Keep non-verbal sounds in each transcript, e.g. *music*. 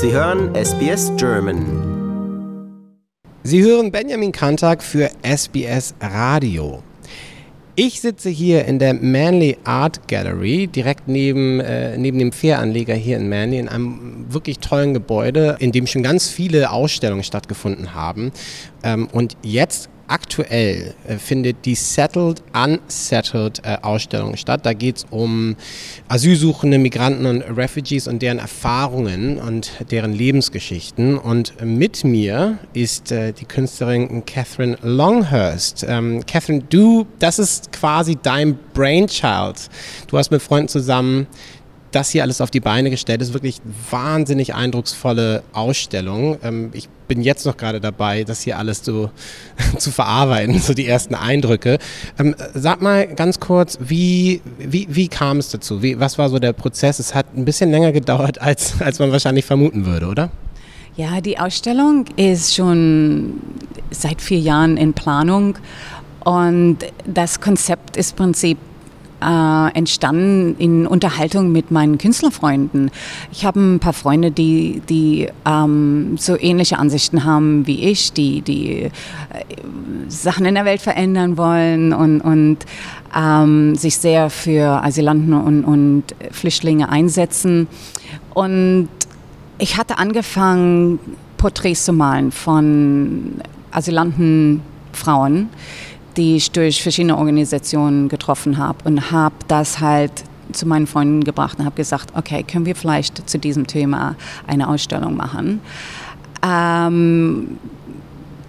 Sie hören SBS German. Sie hören Benjamin Kantak für SBS Radio. Ich sitze hier in der Manly Art Gallery, direkt neben, äh, neben dem Fähranleger hier in Manly, in einem wirklich tollen Gebäude, in dem schon ganz viele Ausstellungen stattgefunden haben. Ähm, und jetzt aktuell äh, findet die Settled Unsettled äh, Ausstellung statt. Da geht es um Asylsuchende, Migranten und Refugees und deren Erfahrungen und deren Lebensgeschichten. Und mit mir ist äh, die Künstlerin Catherine Longhurst. Ähm, Catherine, du, das ist quasi dein Brainchild. Du hast mit Freunden zusammen das hier alles auf die Beine gestellt. Ist wirklich wahnsinnig eindrucksvolle Ausstellung. Ähm, ich bin jetzt noch gerade dabei, das hier alles so *laughs* zu verarbeiten, so die ersten Eindrücke. Ähm, sag mal ganz kurz, wie, wie, wie kam es dazu? Wie, was war so der Prozess? Es hat ein bisschen länger gedauert, *laughs* als, als man wahrscheinlich vermuten würde, oder? Ja, die Ausstellung ist schon seit vier Jahren in Planung und das Konzept ist im Prinzip äh, entstanden in Unterhaltung mit meinen Künstlerfreunden. Ich habe ein paar Freunde, die, die ähm, so ähnliche Ansichten haben wie ich, die, die äh, Sachen in der Welt verändern wollen und, und ähm, sich sehr für Asylanten und, und Flüchtlinge einsetzen. Und ich hatte angefangen, Porträts zu malen von Asylanten, Frauen die ich durch verschiedene Organisationen getroffen habe und habe das halt zu meinen Freunden gebracht und habe gesagt, okay, können wir vielleicht zu diesem Thema eine Ausstellung machen. Ähm,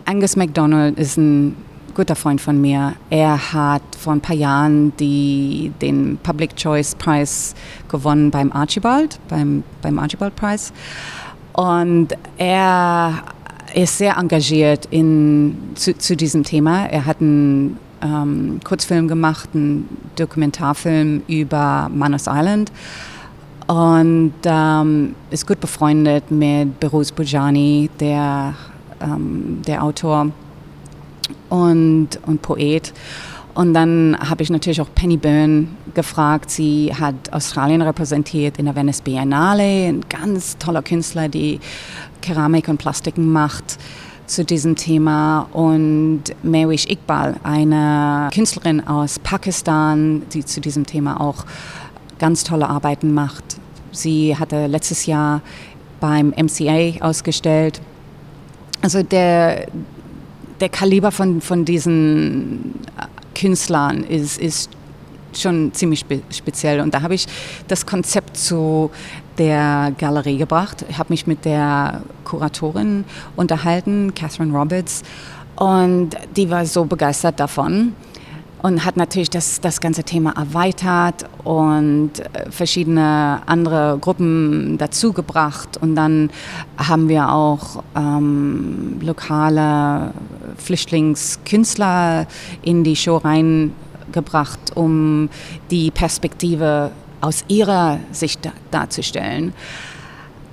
Angus MacDonald ist ein guter Freund von mir. Er hat vor ein paar Jahren die, den Public Choice Prize gewonnen beim Archibald, beim, beim Archibald Prize. Und er ist sehr engagiert in, zu, zu diesem Thema. Er hat einen ähm, Kurzfilm gemacht, einen Dokumentarfilm über Manus Island und ähm, ist gut befreundet mit Berus Bujani, der, ähm, der Autor und, und Poet. Und dann habe ich natürlich auch Penny Byrne gefragt. Sie hat Australien repräsentiert in der Venice Biennale, ein ganz toller Künstler, die Keramik und Plastiken macht zu diesem Thema und Mewish Iqbal, eine Künstlerin aus Pakistan, die zu diesem Thema auch ganz tolle Arbeiten macht. Sie hatte letztes Jahr beim MCA ausgestellt. Also der, der Kaliber von, von diesen Künstlern ist, ist schon ziemlich spe speziell. Und da habe ich das Konzept zu der Galerie gebracht. Habe mich mit der Kuratorin unterhalten, Catherine Roberts, und die war so begeistert davon und hat natürlich das, das ganze Thema erweitert und äh, verschiedene andere Gruppen dazugebracht. Und dann haben wir auch ähm, lokale Flüchtlingskünstler in die Show reingebracht, um die Perspektive aus ihrer Sicht darzustellen.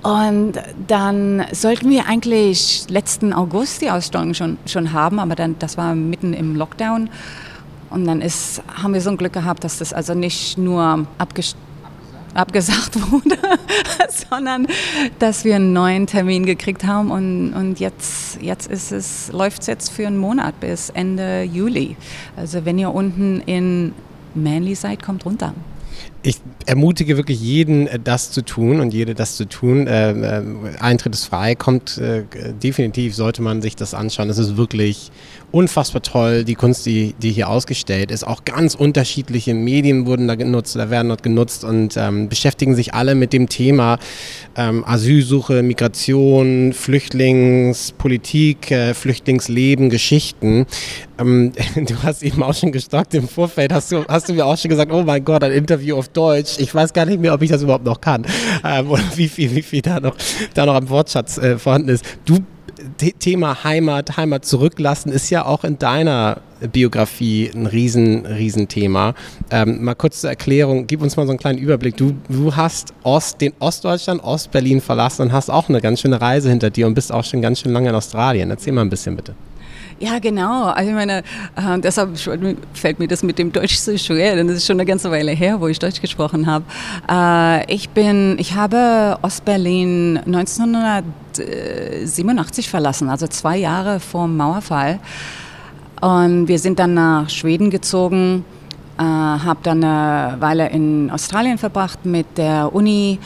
Und dann sollten wir eigentlich letzten August die Ausstellung schon, schon haben, aber dann, das war mitten im Lockdown. Und dann ist, haben wir so ein Glück gehabt, dass das also nicht nur abgesagt *laughs* wurde, sondern dass wir einen neuen Termin gekriegt haben und, und jetzt, jetzt ist es, läuft es jetzt für einen Monat bis Ende Juli. Also wenn ihr unten in Manly seid, kommt runter ich ermutige wirklich jeden, äh, das zu tun und jede das zu tun. Äh, äh, Eintritt ist frei, kommt äh, definitiv, sollte man sich das anschauen. Es ist wirklich unfassbar toll, die Kunst, die, die hier ausgestellt ist. Auch ganz unterschiedliche Medien wurden da genutzt oder werden dort genutzt und ähm, beschäftigen sich alle mit dem Thema ähm, Asylsuche, Migration, Flüchtlingspolitik, äh, Flüchtlingsleben, Geschichten. Ähm, *laughs* du hast eben auch schon gestockt im Vorfeld, hast du, hast du mir auch schon gesagt, oh mein Gott, ein Interview auf Deutsch. Ich weiß gar nicht mehr, ob ich das überhaupt noch kann ähm, *laughs* oder wie viel, wie viel da noch, da noch am Wortschatz äh, vorhanden ist. Du Thema Heimat, Heimat zurücklassen ist ja auch in deiner Biografie ein riesen, riesen Thema. Ähm, mal kurz zur Erklärung, gib uns mal so einen kleinen Überblick. Du, du hast Ost, den Ostdeutschland, Ostberlin verlassen und hast auch eine ganz schöne Reise hinter dir und bist auch schon ganz schön lange in Australien. Erzähl mal ein bisschen bitte. Ja, genau. Also ich meine, äh, deshalb fällt mir das mit dem Deutsch so schwer, denn das ist schon eine ganze Weile her, wo ich Deutsch gesprochen habe. Äh, ich bin, ich habe Ostberlin 1987 verlassen, also zwei Jahre vor dem Mauerfall. Und wir sind dann nach Schweden gezogen, äh, habe dann eine Weile in Australien verbracht mit der Uni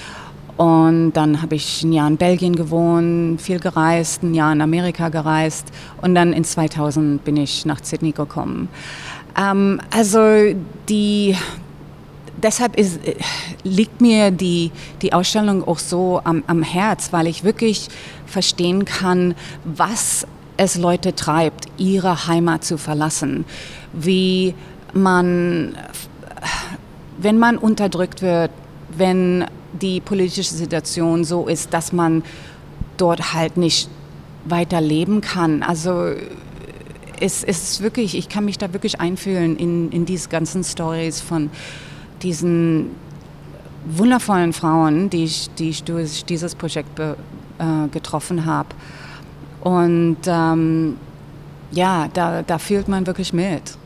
und dann habe ich ein Jahr in Belgien gewohnt, viel gereist, ein Jahr in Amerika gereist und dann in 2000 bin ich nach Sydney gekommen. Ähm, also die, deshalb ist, liegt mir die, die Ausstellung auch so am, am Herz, weil ich wirklich verstehen kann, was es Leute treibt, ihre Heimat zu verlassen, wie man, wenn man unterdrückt wird, wenn die politische Situation so ist, dass man dort halt nicht weiter leben kann. Also es ist wirklich, ich kann mich da wirklich einfühlen in, in diese ganzen Stories von diesen wundervollen Frauen, die ich, die ich durch dieses Projekt be, äh, getroffen habe. Und ähm, ja, da, da fühlt man wirklich mit.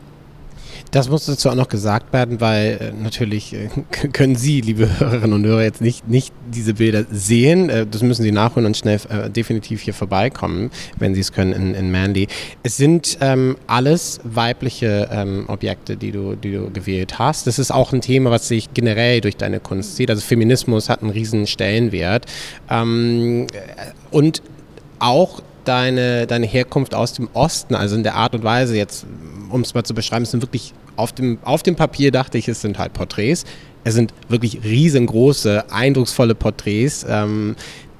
Das muss dazu auch noch gesagt werden, weil äh, natürlich äh, *laughs* können Sie, liebe *laughs* Hörerinnen und Hörer, jetzt nicht, nicht diese Bilder sehen. Äh, das müssen Sie nachholen und schnell äh, definitiv hier vorbeikommen, wenn Sie es können in, in Manly. Es sind ähm, alles weibliche ähm, Objekte, die du, die du gewählt hast. Das ist auch ein Thema, was sich generell durch deine Kunst sieht. Also Feminismus hat einen riesen Stellenwert. Ähm, und auch deine, deine Herkunft aus dem Osten, also in der Art und Weise jetzt, um es mal zu beschreiben, es sind wirklich auf dem, auf dem Papier dachte ich, es sind halt Porträts. Es sind wirklich riesengroße, eindrucksvolle Porträts, ähm,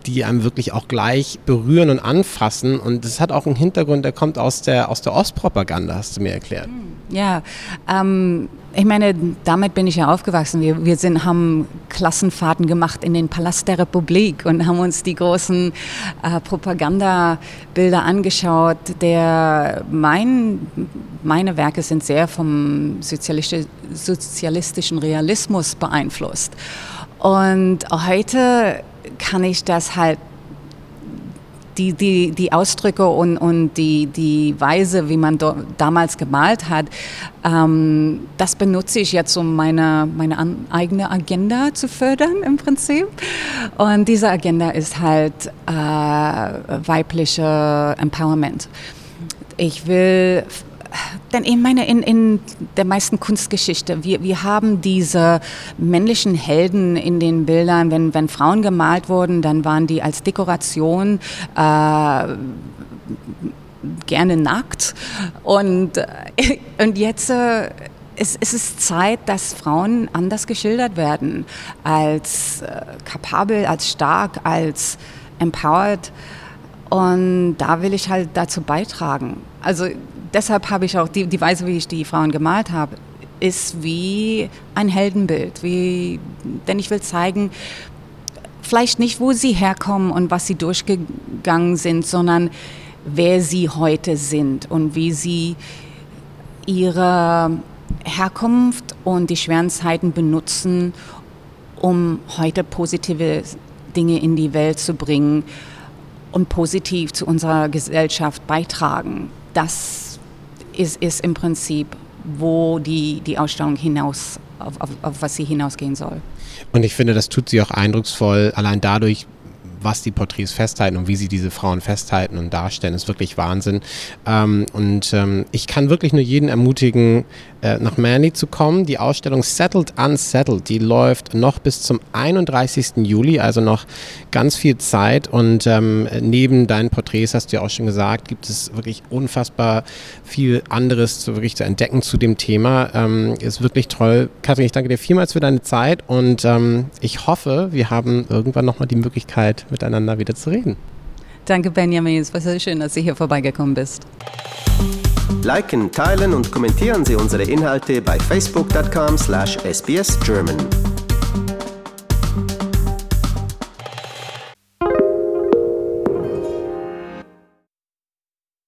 die einem wirklich auch gleich berühren und anfassen. Und das hat auch einen Hintergrund, der kommt aus der, aus der Ostpropaganda, hast du mir erklärt. Ja, ähm, ich meine, damit bin ich ja aufgewachsen. Wir, wir sind, haben Klassenfahrten gemacht in den Palast der Republik und haben uns die großen äh, Propagandabilder angeschaut. Der, mein, meine Werke sind sehr vom sozialistischen Realismus beeinflusst. Und heute kann ich das halt die, die, die Ausdrücke und, und die, die Weise, wie man do, damals gemalt hat, ähm, das benutze ich jetzt, um meine, meine eigene Agenda zu fördern im Prinzip. Und diese Agenda ist halt äh, weibliche Empowerment. Ich will denn ich meine, in, in der meisten Kunstgeschichte, wir, wir haben diese männlichen Helden in den Bildern, wenn, wenn Frauen gemalt wurden, dann waren die als Dekoration äh, gerne nackt. Und, äh, und jetzt äh, es, es, ist Zeit, dass Frauen anders geschildert werden, als äh, kapabel, als stark, als empowered. Und da will ich halt dazu beitragen. Also deshalb habe ich auch die, die Weise, wie ich die Frauen gemalt habe, ist wie ein Heldenbild. Wie, denn ich will zeigen, vielleicht nicht, wo sie herkommen und was sie durchgegangen sind, sondern wer sie heute sind und wie sie ihre Herkunft und die schweren Zeiten benutzen, um heute positive Dinge in die Welt zu bringen und positiv zu unserer Gesellschaft beitragen. Das ist, ist im Prinzip, wo die, die Ausstellung hinaus, auf, auf, auf was sie hinausgehen soll. Und ich finde, das tut sie auch eindrucksvoll, allein dadurch, was die Porträts festhalten und wie sie diese Frauen festhalten und darstellen, ist wirklich Wahnsinn. Ähm, und ähm, ich kann wirklich nur jeden ermutigen, äh, nach Manly zu kommen. Die Ausstellung Settled Unsettled, die läuft noch bis zum 31. Juli, also noch ganz viel Zeit. Und ähm, neben deinen Porträts, hast du ja auch schon gesagt, gibt es wirklich unfassbar viel anderes zu, wirklich zu entdecken zu dem Thema. Ähm, ist wirklich toll. Kathrin, ich danke dir vielmals für deine Zeit und ähm, ich hoffe, wir haben irgendwann nochmal die Möglichkeit, miteinander wieder zu reden. Danke, Benjamin. Es war sehr schön, dass du hier vorbeigekommen bist. Liken, teilen und kommentieren Sie unsere Inhalte bei facebook.com/sbsgerman.